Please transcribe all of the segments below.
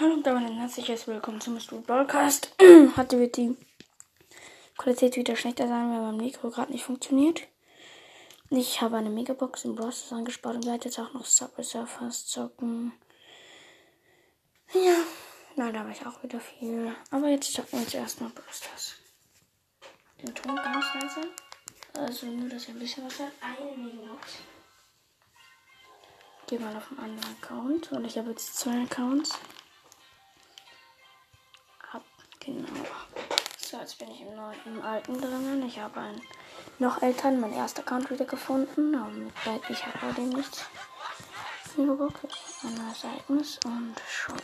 Hallo und damit ein herzliches Willkommen zum Mr. Broadcast. Hatte wird die Qualität wieder schlechter sein, weil mein Mikro gerade nicht funktioniert. Ich habe eine Megabox im Bros. angespart und werde jetzt auch noch Subway Surfers zocken. Ja, da habe ich auch wieder viel. Aber jetzt zocken wir jetzt erstmal Brosters. Den Ton ganz leise. Also nur, dass ihr ein bisschen was hört. Eine Megabox. Geh mal auf einen anderen Account. Und ich habe jetzt zwei Accounts. Genau. So, jetzt bin ich im, neuen, im alten drinnen. Ich habe einen noch älteren, mein erster Account wieder gefunden. Aber ich habe bei dem nichts. Megabox, ein neues Ereignis und Shop.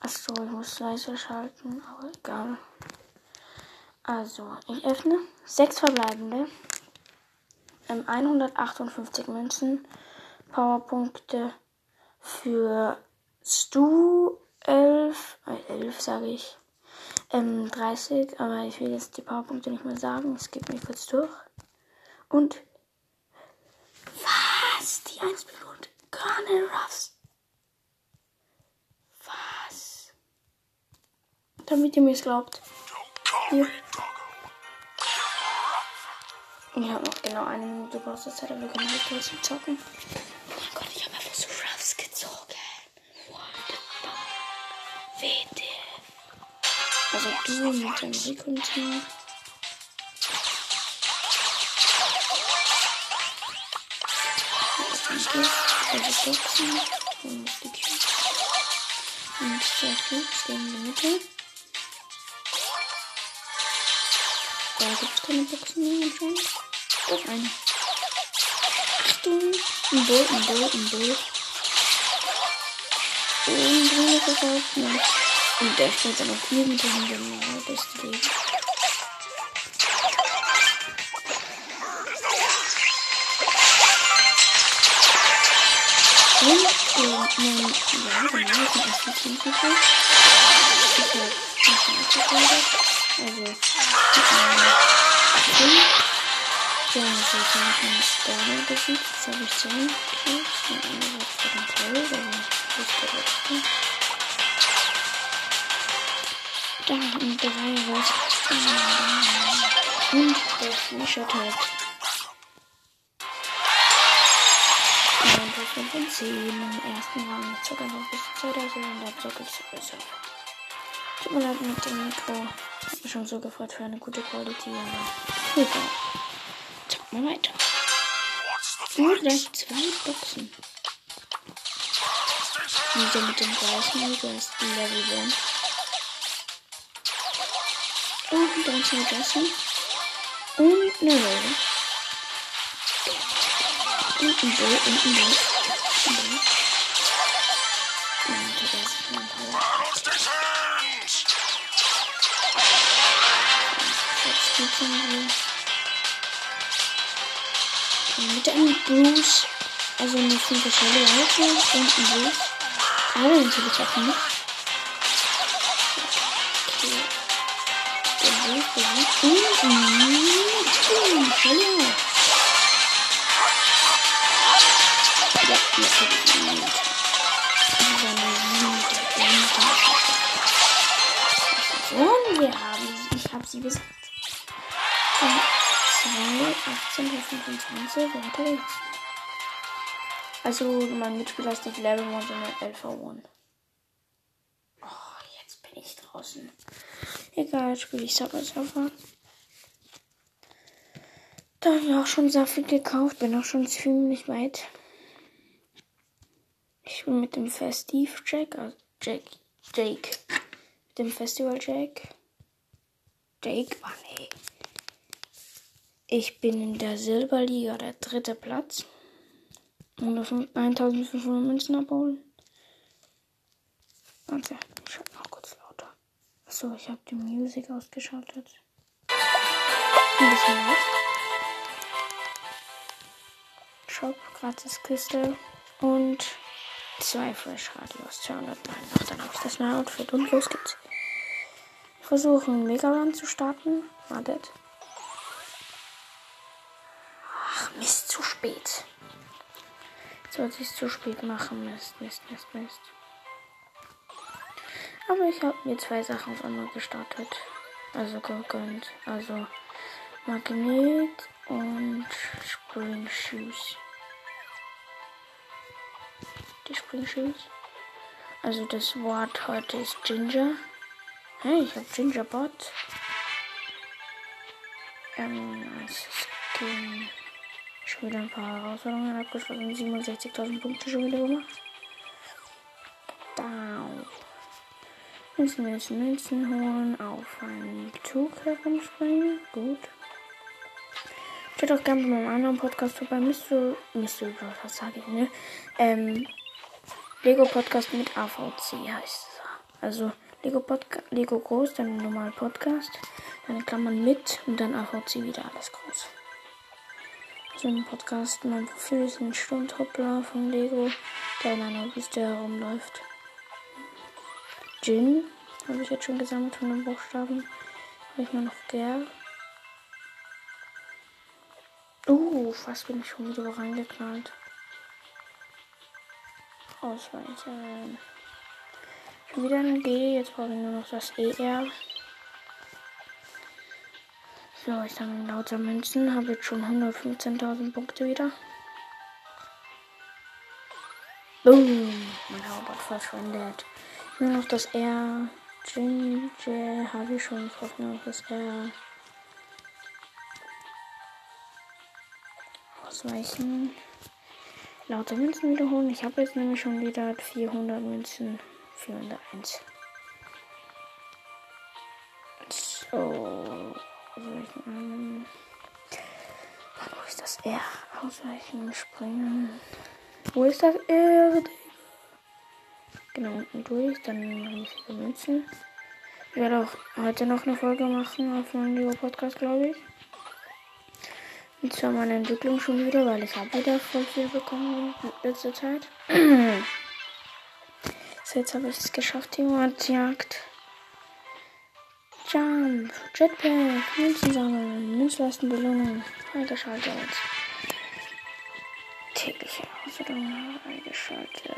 Achso, ich muss leise schalten, aber egal. Also, ich öffne sechs verbleibende. Ähm, 158 Münzen. Powerpunkte für Stu 11, äh, 11 sage ich. Ähm, 30, aber ich will jetzt die Powerpunkte nicht mehr sagen. Es geht mir kurz durch. Und was? Die 1 belohnt Colonel Ruffs. Was? Damit ihr mir es glaubt. Hier. Ich habe noch genau eine Minute Browser-Zeit, aber wir können kurz zum Zocken. Also du mit dem Rico-Team. Also Boxen. Und zwei Cubes stehen in der Mitte. Da gibt es keine Boxen mehr anscheinend. Doch eine. Achtung. Ein Bull, ein Bull, ein Bull. Und grüne verkauft noch. Und der steht dann auch irgendwo genau. Das die Idee. Und, ähm, mein, ja, genau, das ist ein bisschen zu viel. Ich hab ein bisschen abgebildet. Also, ähm, ja, so kann ich einen Sterne besiegt. Jetzt habe ich 10 Kills. Und wird für den Teil, aber das ist der letzte. Da, und drei raus. Und der T-Shirt hat 9 von 10 im ersten Rang. Zocke einfach bis 2000 und dann zocke ich besser. Tut mir leid mit dem Mikro. Ich mich schon so gefreut für eine gute Quality, aber egal. Zocken wir weiter. Und gleich zwei Boxen. Wieder mit dem gleichen, du hast die Level 1. Und dann zwei Jassen. Und eine Rose. Und ein Bull und ein irgendwie. Mit einem Bruce, also eine 5 Schelle und ein Bruce. Aber natürlich auch nicht. Und wir. Ich habe sie besiegt. 2, 18, 25, weiter geht's. Also, mein Mitspieler ist nicht Level 1, sondern Alpha 1. Oh, jetzt bin ich draußen. Egal, spiele ich Subway Surfer. Da habe ich auch schon sehr gekauft, bin auch schon ziemlich weit. Ich bin mit dem Festive Jack, also Jack, Jake, mit dem Festival Jack. Jake, oh nee. Ich bin in der Silberliga, der dritte Platz. Und auf 1500 Münzen abholen. Warte, ich kurz lauter. Achso, ich habe die Musik ausgeschaltet. Ein bisschen laut. Shop, gratis Kiste und zwei Fresh Radios. 200 Ach, dann habe ich das neue Outfit und los geht's. Ich versuche einen Mega Run zu starten. Wartet. Ach, Mist, zu spät. Jetzt wollte ich es zu spät machen. Mist, Mist, Mist, Mist. Aber ich habe mir zwei Sachen auf einmal gestartet. Also gegönnt. Also Magnet und Spring Shoes. Die Spring Shoes. Also das Wort heute ist Ginger. Hey, ich habe Gingerbot. Ähm, als Skin. Schon wieder ein paar Herausforderungen abgeschlossen. 67.000 Punkte schon wieder gemacht. Müssen wir jetzt Münzen holen, auf einen Zug herumspringen. Gut. Schaut auch gerne bei meinem anderen Podcast vorbei. Mystery, Mystery Podcast sage ich, ne? Ähm, Lego Podcast mit AVC heißt es. Also Lego, Podca Lego groß, dann normal Podcast, dann Klammern mit und dann AVC wieder alles groß. Also ein Podcast, mein Profil ist ein Sturmtruppler von Lego, der in einer Wüste herumläuft. Habe ich jetzt schon gesammelt von den Buchstaben. Habe ich nur noch gern. Uh, fast bin ich schon wieder reingeknallt. Ausweichen. Schon wieder ein G, jetzt brauche ich nur noch das ER. So, ich sammle lauter Münzen, habe jetzt schon 115.000 Punkte wieder. Boom, mein Hauptbot verschwendet. Nur noch das R. Ginger habe ich schon. Nur noch das R. Ausweichen. Lauter Münzen wiederholen. Ich habe jetzt nämlich schon wieder 400 Münzen. 401. So. Ausweichen. Wo ist das R? Ausweichen, springen. Wo ist das R? Genau, unten durch. Dann habe ich viele Münzen. Ich werde auch heute noch eine Folge machen auf meinem Leo Podcast, glaube ich. Und zwar meine Entwicklung schon wieder, weil ich habe wieder voll viel bekommen in letzter Zeit. so, jetzt habe ich es geschafft, die Jagd. Jump, Jetpack, Münzen sammeln, Münzlastenbelohnung, freigeschaltet. Tägliche Herausforderungen eingeschaltet.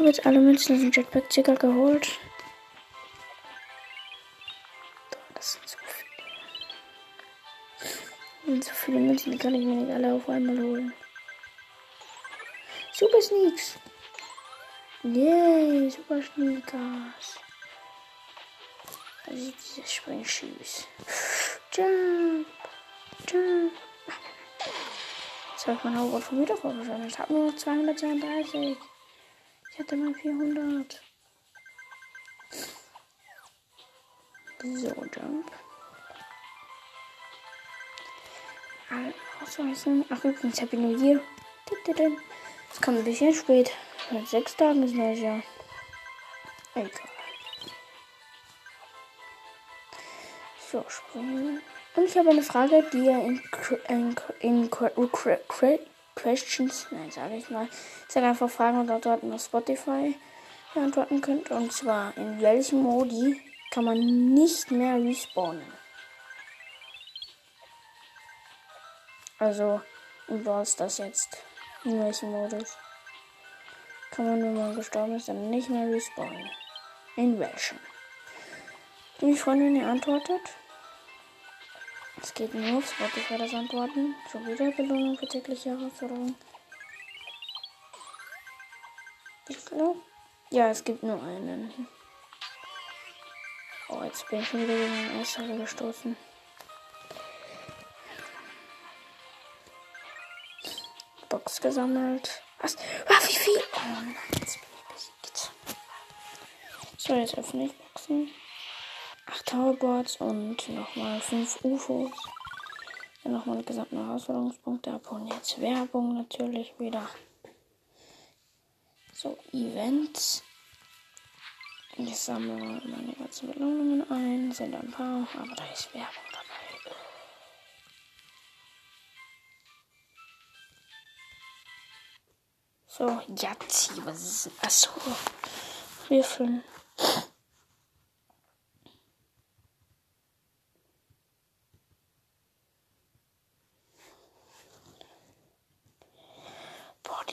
Habe jetzt alle Münzen aus dem Jetpack-Ticker geholt. Das sind so viele. Und so viele Münzen, kann ich mir nicht alle auf einmal holen. Super Sneaks. Yay, Super Sneakers. Also diese Springshoes. Jump. Jump. Jetzt habe ich mein Hauptwort schon wieder vorgeschlagen. Ich habe nur noch 232. Hatte mal 400. So, Jump. Alle ausweisen. Ach, übrigens, Happy New Year. Es kommt ein bisschen spät. Seit sechs Tagen ist neues Jahr. Egal. So, springen. Und ich habe eine Frage, die ihr in, in, in, in Questions, nein, sage ich mal, sage einfach Fragen und Antworten auf Spotify beantworten könnt. Und zwar, in welchem Modi kann man nicht mehr respawnen? Also, in Brawl das jetzt? In welchem Modus? Kann man, wenn man gestorben ist, dann nicht mehr respawnen? In welchem? Ich Freundin, ihr antwortet. Es geht nur auf Spotify das Antworten. Schon wieder Belohnung für tägliche Herausforderungen. Ja, es gibt nur einen. Oh, jetzt bin ich wieder gegen eine Eishalle gestoßen. Box gesammelt. Was? Ah, wie viel? Oh nein, jetzt bin ich besiegt. So, jetzt öffne ich Boxen. 8 Towerboards und nochmal 5 UFOs. Dann nochmal die gesamten Herausforderungspunkte abholen. Jetzt Werbung natürlich wieder. So, Events. Ich sammle meine ganzen Belohnungen ein. Sind ein paar, aber da ist Werbung dabei. So, Jazzi, was ist denn? Achso. Würfeln.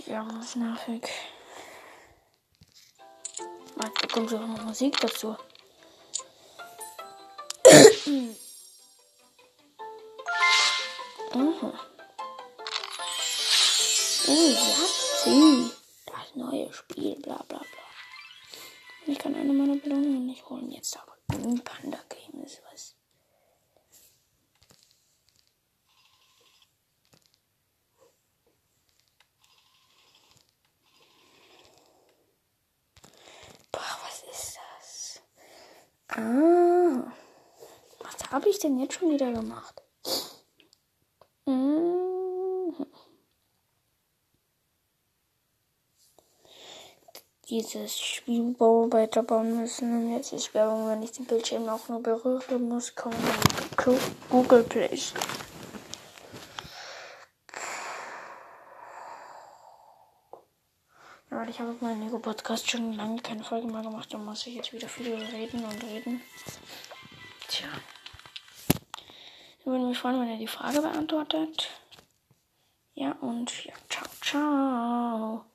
Ja, das ist nervig. Mal bekommst du auch noch Musik dazu. mhm. Oh, Yazzi. Das neue Spiel, bla bla bla. Ich kann eine meiner Belohnungen nicht holen. Jetzt aber ein Panda Game ist was. Boah, was ist das? Ah. Was habe ich denn jetzt schon wieder gemacht? Mhm. Dieses Spiel weiterbauen müssen. Und jetzt ist Werbung, wenn ich den Bildschirm auch nur berühre, muss kommen Google Play Store. Ich habe auf meinem Lego-Podcast schon lange keine Folge mehr gemacht. Da muss ich jetzt wieder viel reden und reden. Tja. Ich würde mich freuen, wenn ihr die Frage beantwortet. Ja, und ja, ciao, ciao.